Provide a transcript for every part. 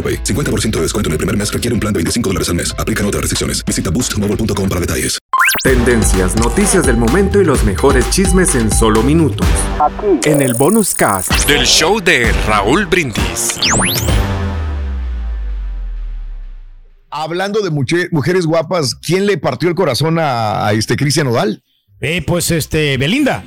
AroPay. 50% de descuento en el primer mes requiere un plan de 25 dólares al mes. Aplican otras restricciones. Visita boostmobile.com para detalles. Tendencias, noticias del momento y los mejores chismes en solo minutos. En el bonus cast del show de Raúl Brindis. Hablando de mujeres guapas, ¿quién le partió el corazón a, a este Cristian Odal? Eh, pues este, Belinda.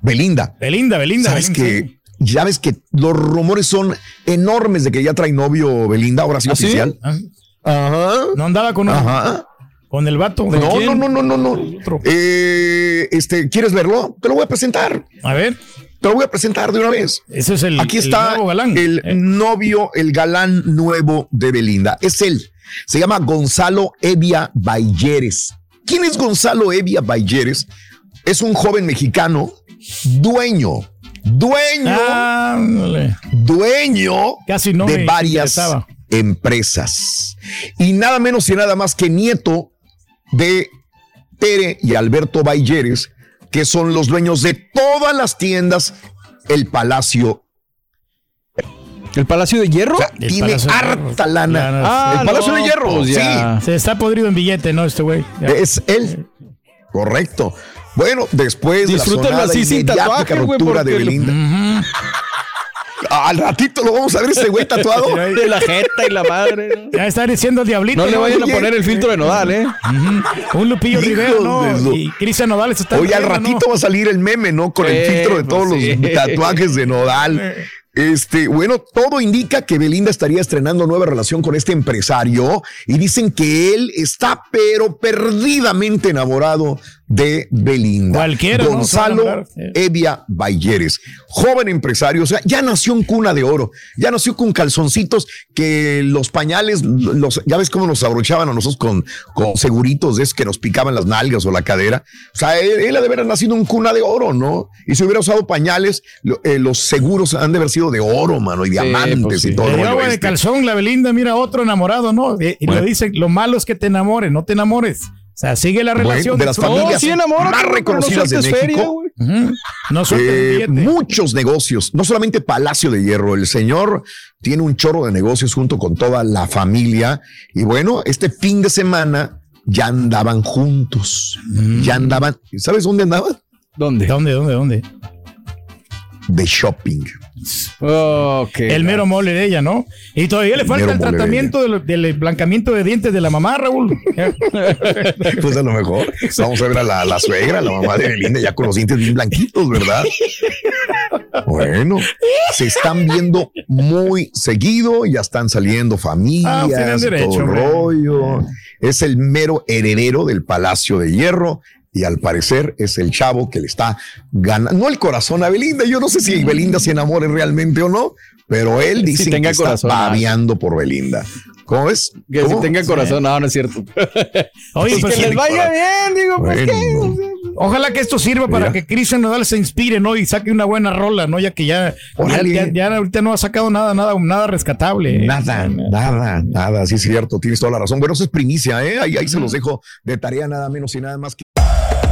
Belinda. Belinda, Belinda. ¿Sabes Belinda, que Ya ves que los rumores son enormes de que ya trae novio Belinda, ahora sí ¿Ah, oficial. Ah, Ajá. No andaba con, Ajá. con el vato. ¿De No, no, no, no, no, no. Eh, este, ¿quieres verlo? Te lo voy a presentar. A ver, Te lo voy a presentar de una vez. ese es el, Aquí el está nuevo galán. el Eh, novio, el galán nuevo de Belinda. Es él. Se llama Gonzalo Evia Balleres. ¿Quién es Gonzalo Evia Balleres? Es un joven mexicano, dueño, dueño, dueño Casi no de varias interesaba. empresas. Y nada menos y nada más que nieto de Tere y Alberto Balleres, que son los dueños de todas las tiendas El Palacio. ¿El Palacio de Hierro? O sea, El tiene de harta Hierro. lana. Ah, el Palacio no, de Hierro, pues ya. Se está podrido en billete, ¿no? Este güey. Es él. Correcto. Bueno, después de la así y sin mediática tatuaje, güey, ruptura de lo- Belinda. Al ratito lo vamos a ver ese güey tatuado. De la jeta y la madre. ¿no? Ya está diciendo diablito. No le vayan a poner el filtro de nodal, ¿eh? Un Lupillo Rivera, ¿no? Y Cristian Nodal está Oye, al ratito ¿no? va a salir el meme, ¿no? Con el Eh, filtro de todos pues sí. los tatuajes de Nodal. Este, bueno, todo indica que Belinda estaría estrenando nueva relación con este empresario y dicen que él está pero perdidamente enamorado de Belinda. Cualquiera, Gonzalo sí. Evia Balleres, joven empresario, o sea, ya nació en cuna de oro, ya nació con calzoncitos que los pañales, los, ya ves cómo nos abrochaban a nosotros con, con seguritos de esos que nos picaban las nalgas o la cadera. O sea, él, él ha de haber nacido en cuna de oro, ¿no? Y si hubiera usado pañales, lo- eh, los seguros han de haber sido de oro, mano, y diamantes pues sí. y todo. El agua de este. calzón, la Belinda, mira, otro enamorado, ¿no? Y, y Bueno. le dicen, lo malo es que te enamores, no te enamores. O sea, sigue la Bueno, relación. de las familias enamórate, más reconocidas no de México. feria. No Eh, muchos negocios, no solamente Palacio de Hierro, el señor tiene un chorro de negocios junto con toda la familia y bueno, este fin de semana ya andaban juntos, Mm. ya andaban, ¿sabes dónde andaban? ¿Dónde? ¿Dónde, dónde, dónde? De shopping. Ok. El mero mole de ella, ¿no? Y todavía le falta el de tratamiento del, del blancamiento de dientes de la mamá, Raúl. Pues a lo mejor vamos a ver a la, la suegra, la mamá de Belinda, ya con los dientes bien blanquitos, ¿verdad? Bueno, se están viendo muy seguido, ya están saliendo Ah, familias, derecho, todo rollo. Es el mero heredero del Palacio de Hierro y al parecer es el chavo que le está ganando, no el corazón a Belinda, yo no sé si Belinda se enamore realmente o no, pero él dice Si que está corazón, ah. babeando por Belinda. ¿Cómo ves? Que ¿Cómo? si tenga corazón, no, no es cierto. Oye, pues que les vaya bien, digo, pues Bueno. qué. ojalá que esto sirva para Mira. que Cristian Nodal se inspire, ¿no? Y saque una buena rola, ¿no? Ya que ya, ya, Órale. ya- ya ahorita no ha sacado nada, nada, nada rescatable. Nada, nada, nada, sí es cierto, tienes toda la razón. Bueno, eso es primicia, ¿eh? Ahí, ahí se los dejo de tarea nada menos y nada más que...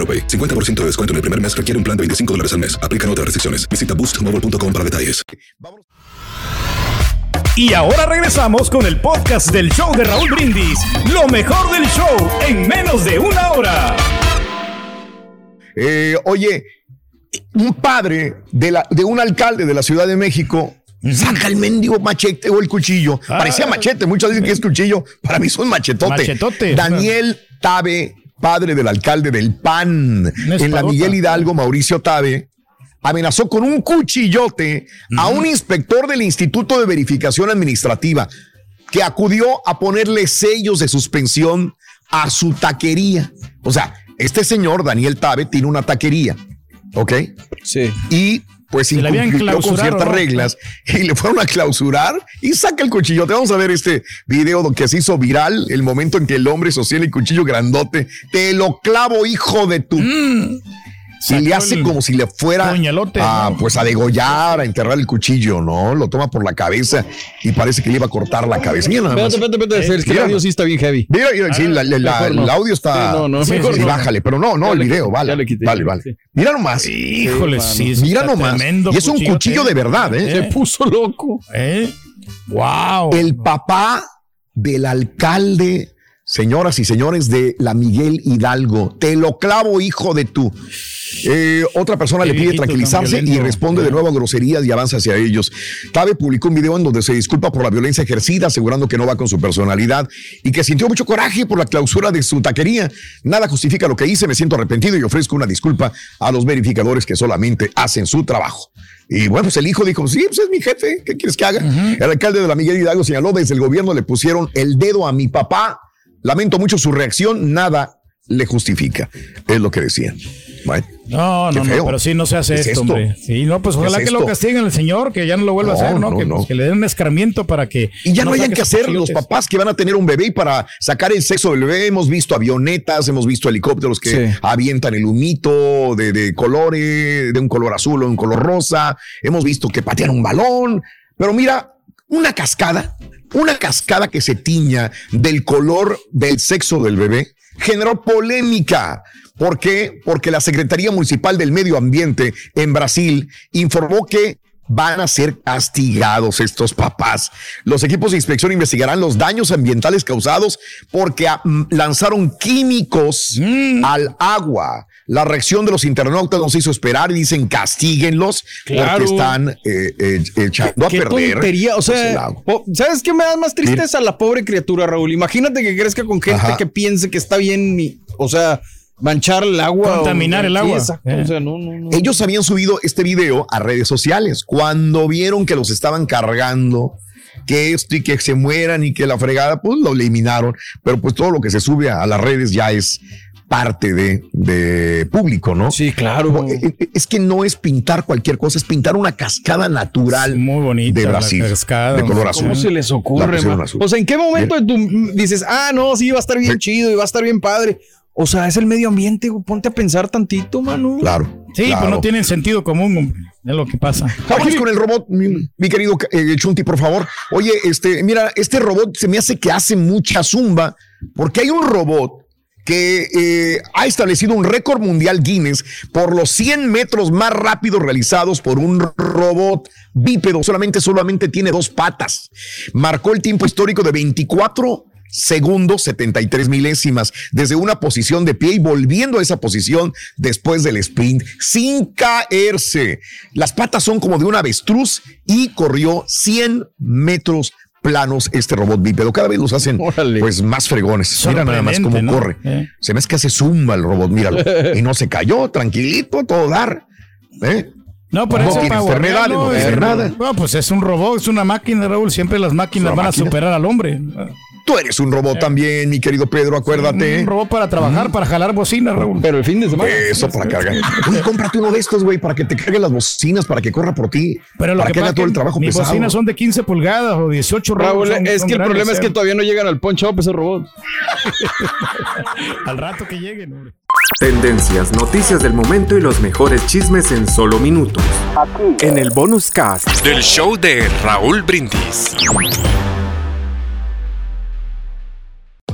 AroPay. 50% de descuento en el primer mes requiere un plan de 25 dólares al mes. Aplican otras restricciones. Visita boostmobile.com para detalles. Y ahora regresamos con el podcast del show de Raúl Brindis. Lo mejor del show en menos de una hora. Eh, oye, un padre de, la, de un alcalde de la Ciudad de México saca el mendigo machete o el cuchillo. Ah. Parecía machete, muchos dicen que es cuchillo. Para mí es un machetote. Machetote. Daniel Tabe, padre del alcalde del PAN en la. Miguel Hidalgo, Mauricio Tabe, amenazó con un cuchillote a un inspector del Instituto de Verificación Administrativa que acudió a ponerle sellos de suspensión a su taquería. O sea, este señor, Daniel Tabe, tiene una taquería, ¿ok? Sí. Y pues incumplió con ciertas ¿no? reglas y le fueron a clausurar y saca el cuchillote. Vamos a ver este video que se hizo viral, el momento en que el hombre sostiene el cuchillo grandote. Te lo clavo, hijo de tu... y le hace el como si le fuera puñalote, a, ¿no? pues a degollar, a enterrar el cuchillo, ¿no? Lo toma por la cabeza y parece que le iba a cortar la cabeza. Mira nada más. Espérate, espérate, espérate. Es que el audio sí está bien heavy. Mira, mira, sí, la- la- la- mejor no. el audio está. Sí, no, no, sí, mejor sí, no. bájale, pero no, no, Ya el le video, quité, vale. ya le quité, vale, vale. sí. Mira nomás. Híjole, sí. Mira nomás. tremendo Y es un cuchillo de verdad, ¿eh? Eh. Se puso loco. ¿Eh? Wow. El papá del alcalde, señoras y señores, de la Miguel Hidalgo. Te lo clavo, hijo de tú. Eh, otra persona Qué le pide tranquilizarse y responde de nuevo a groserías y avanza hacia ellos. Tabe publicó un video en donde se disculpa por la violencia ejercida, asegurando que no va con su personalidad y que sintió mucho coraje por la clausura de su taquería. Nada justifica lo que hice, me siento arrepentido y ofrezco una disculpa a los verificadores que solamente hacen su trabajo. Y bueno, pues el hijo dijo, sí, pues es mi jefe, ¿qué quieres que haga? El alcalde de la Miguel Hidalgo señaló, desde el gobierno le pusieron el dedo a mi papá. Lamento mucho su reacción, nada le justifica, es lo que. Bueno, No, no, no, pero sí, no se hace ¿Qué es esto, esto? hombre. Sí, no, pues ¿Qué ojalá es que lo castiguen al señor, que ya no lo vuelva a hacer, ¿no? no, que, no. pues, que le den un escarmiento para que. Y ya no, hayan que hacer los papás que van a tener un bebé y para sacar el sexo del bebé. Hemos visto avionetas, hemos visto helicópteros que Sí. avientan el humito de, de colores, de un color azul o un color rosa. Hemos visto que patean un balón. Pero mira, una cascada, una cascada que se tiña del color del sexo del bebé generó polémica. ¿Por qué? Porque la Secretaría Municipal del Medio Ambiente en Brasil informó que van a ser castigados estos papás. Los equipos de inspección investigarán los daños ambientales causados porque lanzaron químicos Mm. al agua. La reacción de los internautas nos hizo esperar y dicen castíguenlos Claro. porque están eh, eh, echando a Qué perder. tontería. O sea, ¿sabes qué me da más tristeza? La pobre criatura, Raúl. Imagínate que crezca con gente Ajá. que piense que está bien, y- o sea, manchar el agua. Contaminar o- el sí, agua. exacto. Eh. O sea, no, no, no. Ellos habían subido este video a redes sociales cuando vieron que los estaban cargando, que esto y que se mueran y que la fregada, pues lo eliminaron. Pero pues todo lo que se sube a, a las redes ya es parte de, de público, ¿no? Sí, claro. Eh, eh, Es que no es pintar cualquier cosa, es pintar una cascada natural Muy bonita de la Brasil, cascada, de color azul. ¿Cómo se les La ocurre, azul. O sea, ¿en qué momento tú mm, dices, ah, no, sí, va a estar bien Sí. chido y va a estar bien padre? O sea, es el medio ambiente, ponte a pensar tantito, mano. Claro. Sí, claro. pues no tienen sentido común, es lo que pasa. Vamos con el robot, mi, mi querido eh, Chunti, por favor. Oye, este, mira, este robot se me hace que hace mucha zumba, porque hay un robot que eh, ha establecido un récord mundial Guinness por los 100 metros más rápidos realizados por un robot bípedo. Solamente, solamente tiene dos patas. Marcó el tiempo histórico de 24 segundos 73 milésimas desde una posición de pie y volviendo a esa posición después del sprint sin caerse. Las patas son como de un avestruz y corrió 100 metros planos este robot bípedo. Cada vez los hacen Órale. pues más fregones. Mira nada más cómo ¿no? corre. Eh. Se me es que hace zumba el robot, míralo. y no se cayó, tranquilito, todo dar. ¿Eh? No, No eso tiene enfermedades, no es- tiene nada. Bueno, pues es un robot, es una máquina, Raúl. Siempre las máquinas van máquina. a superar al hombre. Tú eres un robot también, mi querido Pedro, acuérdate. Un robot para trabajar, para jalar bocinas, Raúl. Pero el fin de semana. Eso para cargar. Oye, cómprate uno de estos, güey, para que te carguen las bocinas, para que corra por ti. Pero lo para que, que haga todo el trabajo mis pesado. bocinas son de 15 pulgadas o 18 Raúl, son- es son que el problema es que ¿eh? todavía no llegan al punch up esos robots. Al rato que lleguen, hombre. Tendencias, noticias del momento y los mejores chismes en solo minutos. En el bonus cast del show de Raúl Brindis.